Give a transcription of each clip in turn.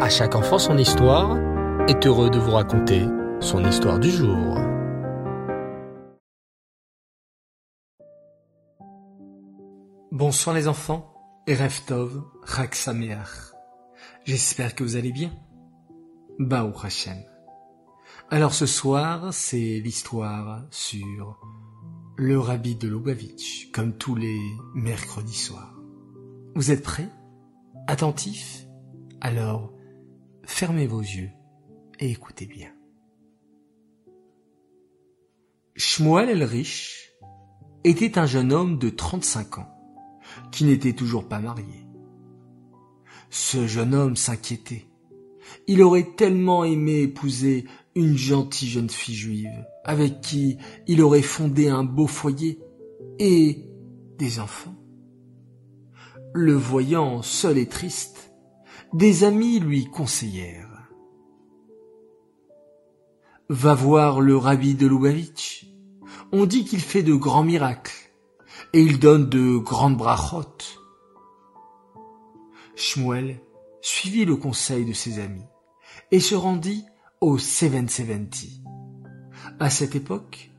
À chaque enfant son histoire est heureux de vous raconter son histoire du jour. Bonsoir les enfants, et Raksameach. J'espère que vous allez bien. Baou Hashem. Alors ce soir, c'est l'histoire sur le rabbi de Lubavitch, comme tous les mercredis soirs. Vous êtes prêts? Attentifs? Alors, fermez vos yeux et écoutez bien. Shmuel el Rich était un jeune homme de 35 ans qui n'était toujours pas marié. Ce jeune homme s'inquiétait. Il aurait tellement aimé épouser une gentille jeune fille juive, avec qui il aurait fondé un beau foyer et des enfants. Le voyant seul et triste, des amis lui conseillèrent. Va voir le rabbi de Lubavitch. On dit qu'il fait de grands miracles et il donne de grandes brachotes. Shmuel suivit le conseil de ses amis et se rendit au 770. À cette époque,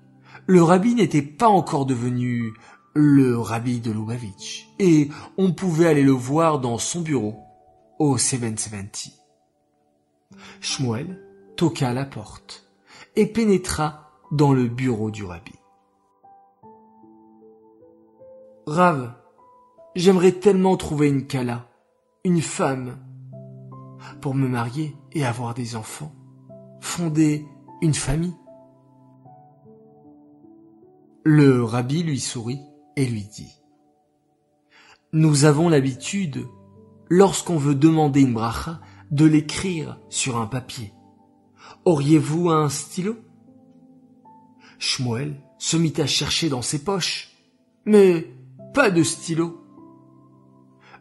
le rabbi n'était pas encore devenu le rabbi de Lubavitch et on pouvait aller le voir dans son bureau au 770. Shmuel toqua à la porte et pénétra dans le bureau du rabbi. Rav, j'aimerais tellement trouver une Kala, une femme, pour me marier et avoir des enfants, fonder une famille. Le rabbi lui sourit et lui dit Nous avons l'habitude, lorsqu'on veut demander une bracha, de l'écrire sur un papier. Auriez-vous un stylo? Shmuel se mit à chercher dans ses poches, mais pas de stylo.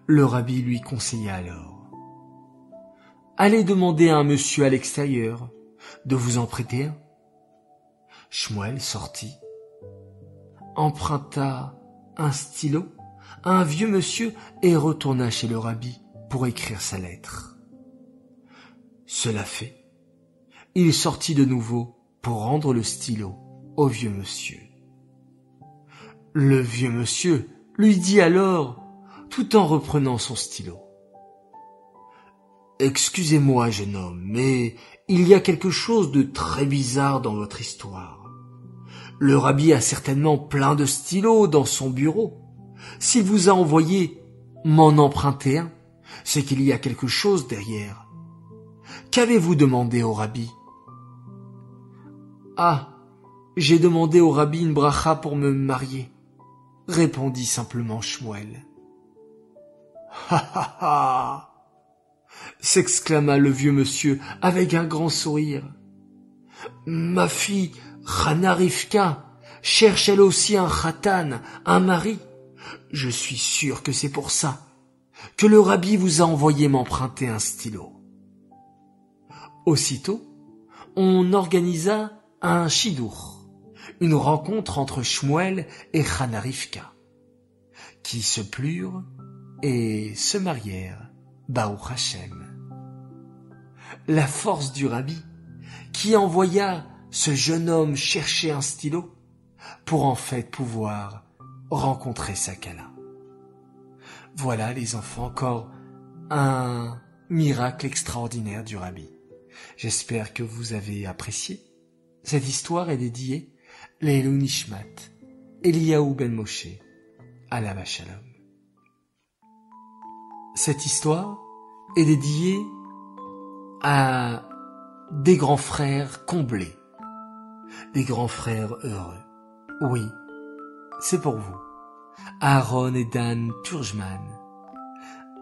Le rabbi lui conseilla alors. Allez demander à un monsieur à l'extérieur de vous en prêter un. Shmuel sortit, emprunta un stylo à un vieux monsieur et retourna chez le rabbi pour écrire sa lettre. Cela fait, il sortit de nouveau pour rendre le stylo au vieux monsieur. Le vieux monsieur lui dit alors, tout en reprenant son stylo. Excusez-moi, jeune homme, mais il y a quelque chose de très bizarre dans votre histoire. Le rabbi a certainement plein de stylos dans son bureau. S'il vous a envoyé m'en emprunter un, c'est qu'il y a quelque chose derrière. Qu'avez-vous demandé au rabbi? Ah, j'ai demandé au rabbi une bracha pour me marier répondit simplement Shmuel. Ha ha ha s'exclama le vieux monsieur avec un grand sourire. Ma fille, Rana cherche elle aussi un khatan, un mari. Je suis sûr que c'est pour ça que le rabbi vous a envoyé m'emprunter un stylo. Aussitôt, on organisa un chidour une rencontre entre Shmuel et Rivka, qui se plurent et se marièrent, Baou Hashem. La force du rabbi, qui envoya ce jeune homme chercher un stylo pour en fait pouvoir rencontrer Sakala. Voilà les enfants, encore un miracle extraordinaire du rabbi. J'espère que vous avez apprécié. Cette histoire est dédiée Leilou Nishmat, Eliaou Ben Moshe, Alava Shalom. Cette histoire est dédiée à des grands frères comblés, des grands frères heureux. Oui, c'est pour vous. Aaron et Dan Turjman,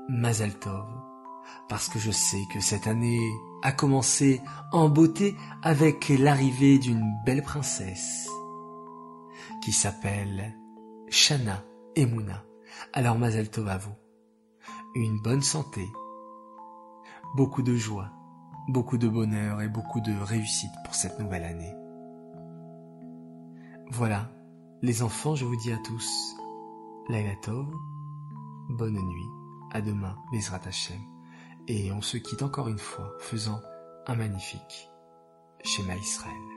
Mazal Tov, parce que je sais que cette année a commencé en beauté avec l'arrivée d'une belle princesse qui s'appelle Shana Emouna. Alors Mazel Tov à vous. Une bonne santé, beaucoup de joie, beaucoup de bonheur et beaucoup de réussite pour cette nouvelle année. Voilà, les enfants, je vous dis à tous, Laila bonne nuit, à demain, Bezrat Hashem, Et on se quitte encore une fois, faisant un magnifique schéma Israël.